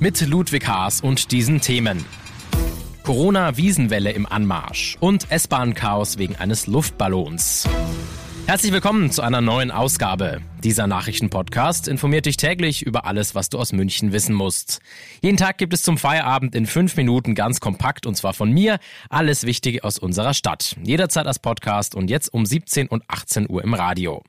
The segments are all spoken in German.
Mit Ludwig Haas und diesen Themen. Corona-Wiesenwelle im Anmarsch und S-Bahn-Chaos wegen eines Luftballons. Herzlich willkommen zu einer neuen Ausgabe. Dieser Nachrichtenpodcast informiert dich täglich über alles, was du aus München wissen musst. Jeden Tag gibt es zum Feierabend in fünf Minuten ganz kompakt und zwar von mir alles Wichtige aus unserer Stadt. Jederzeit als Podcast und jetzt um 17 und 18 Uhr im Radio.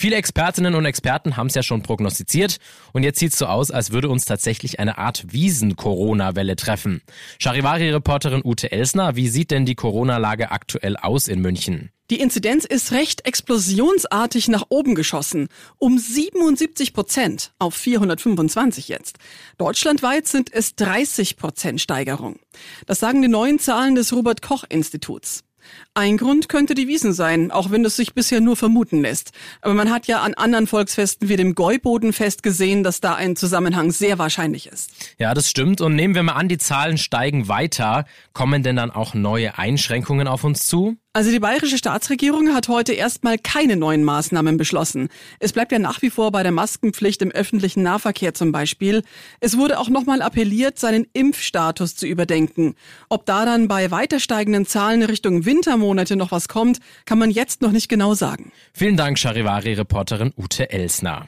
Viele Expertinnen und Experten haben es ja schon prognostiziert und jetzt sieht es so aus, als würde uns tatsächlich eine Art Wiesen-Corona-Welle treffen. Charivari-Reporterin Ute Elsner, wie sieht denn die Corona-Lage aktuell aus in München? Die Inzidenz ist recht explosionsartig nach oben geschossen. Um 77 Prozent auf 425 jetzt. Deutschlandweit sind es 30 Prozent Steigerung. Das sagen die neuen Zahlen des Robert Koch Instituts. Ein Grund könnte die Wiesen sein, auch wenn es sich bisher nur vermuten lässt. Aber man hat ja an anderen Volksfesten wie dem Gäubodenfest gesehen, dass da ein Zusammenhang sehr wahrscheinlich ist. Ja, das stimmt. Und nehmen wir mal an, die Zahlen steigen weiter. Kommen denn dann auch neue Einschränkungen auf uns zu? Also die bayerische Staatsregierung hat heute erstmal keine neuen Maßnahmen beschlossen. Es bleibt ja nach wie vor bei der Maskenpflicht im öffentlichen Nahverkehr zum Beispiel. Es wurde auch nochmal appelliert, seinen Impfstatus zu überdenken. Ob da dann bei weiter steigenden Zahlen Richtung Wintermonate noch was kommt, kann man jetzt noch nicht genau sagen. Vielen Dank, Charivari-Reporterin Ute Elsner.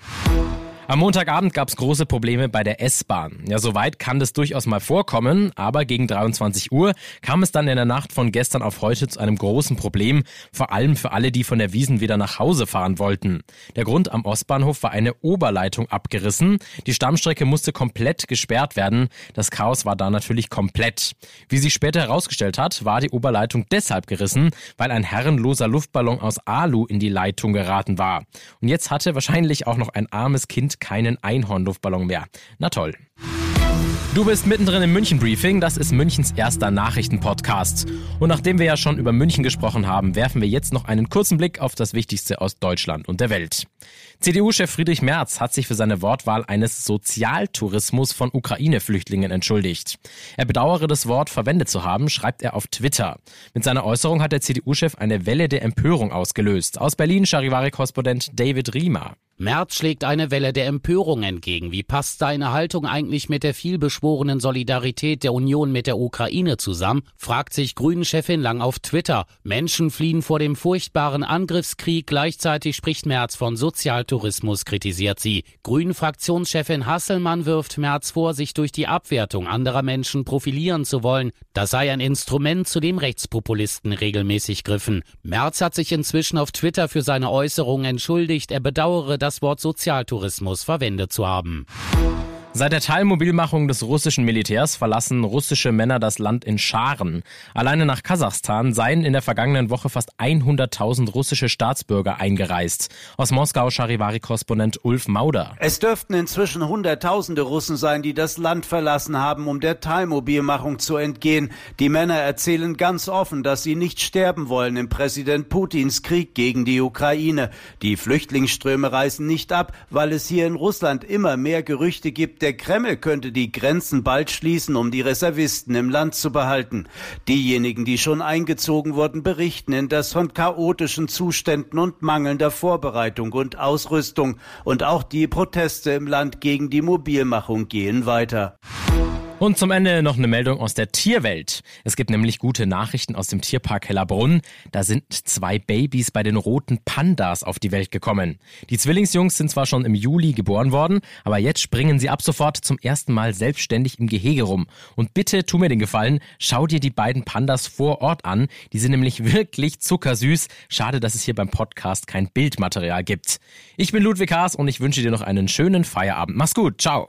Am Montagabend gab es große Probleme bei der S-Bahn. Ja, soweit kann das durchaus mal vorkommen, aber gegen 23 Uhr kam es dann in der Nacht von gestern auf heute zu einem großen Problem, vor allem für alle, die von der Wiesen wieder nach Hause fahren wollten. Der Grund am Ostbahnhof war eine Oberleitung abgerissen. Die Stammstrecke musste komplett gesperrt werden. Das Chaos war da natürlich komplett. Wie sich später herausgestellt hat, war die Oberleitung deshalb gerissen, weil ein herrenloser Luftballon aus Alu in die Leitung geraten war. Und jetzt hatte wahrscheinlich auch noch ein armes Kind keinen Einhornluftballon mehr. Na toll. Du bist mittendrin im München Briefing, das ist Münchens erster Nachrichtenpodcast. Und nachdem wir ja schon über München gesprochen haben, werfen wir jetzt noch einen kurzen Blick auf das Wichtigste aus Deutschland und der Welt. CDU-Chef Friedrich Merz hat sich für seine Wortwahl eines Sozialtourismus von Ukraine-Flüchtlingen entschuldigt. Er bedauere das Wort verwendet zu haben, schreibt er auf Twitter. Mit seiner Äußerung hat der CDU-Chef eine Welle der Empörung ausgelöst. Aus Berlin Charivari-Korrespondent David Riemer. Merz schlägt eine Welle der Empörung entgegen. Wie passt seine Haltung eigentlich mit der vielbeschworenen Solidarität der Union mit der Ukraine zusammen? fragt sich Grünen-Chefin Lang auf Twitter. Menschen fliehen vor dem furchtbaren Angriffskrieg. Gleichzeitig spricht Merz von Sozialtourismus, kritisiert sie. Grünen-Fraktionschefin Hasselmann wirft Merz vor, sich durch die Abwertung anderer Menschen profilieren zu wollen. Das sei ein Instrument, zu dem Rechtspopulisten regelmäßig griffen. Merz hat sich inzwischen auf Twitter für seine Äußerungen entschuldigt. Er bedauere, dass das Wort Sozialtourismus verwendet zu haben. Seit der Teilmobilmachung des russischen Militärs verlassen russische Männer das Land in Scharen. Alleine nach Kasachstan seien in der vergangenen Woche fast 100.000 russische Staatsbürger eingereist. Aus Moskau Charivari-Korrespondent Ulf Mauder. Es dürften inzwischen Hunderttausende Russen sein, die das Land verlassen haben, um der Teilmobilmachung zu entgehen. Die Männer erzählen ganz offen, dass sie nicht sterben wollen im Präsident Putins Krieg gegen die Ukraine. Die Flüchtlingsströme reißen nicht ab, weil es hier in Russland immer mehr Gerüchte gibt, der Kreml könnte die Grenzen bald schließen, um die Reservisten im Land zu behalten. Diejenigen, die schon eingezogen wurden, berichten indes von chaotischen Zuständen und mangelnder Vorbereitung und Ausrüstung. Und auch die Proteste im Land gegen die Mobilmachung gehen weiter. Und zum Ende noch eine Meldung aus der Tierwelt. Es gibt nämlich gute Nachrichten aus dem Tierpark Hellerbrunn. Da sind zwei Babys bei den roten Pandas auf die Welt gekommen. Die Zwillingsjungs sind zwar schon im Juli geboren worden, aber jetzt springen sie ab sofort zum ersten Mal selbstständig im Gehege rum. Und bitte tu mir den Gefallen, schau dir die beiden Pandas vor Ort an. Die sind nämlich wirklich zuckersüß. Schade, dass es hier beim Podcast kein Bildmaterial gibt. Ich bin Ludwig Haas und ich wünsche dir noch einen schönen Feierabend. Mach's gut. Ciao.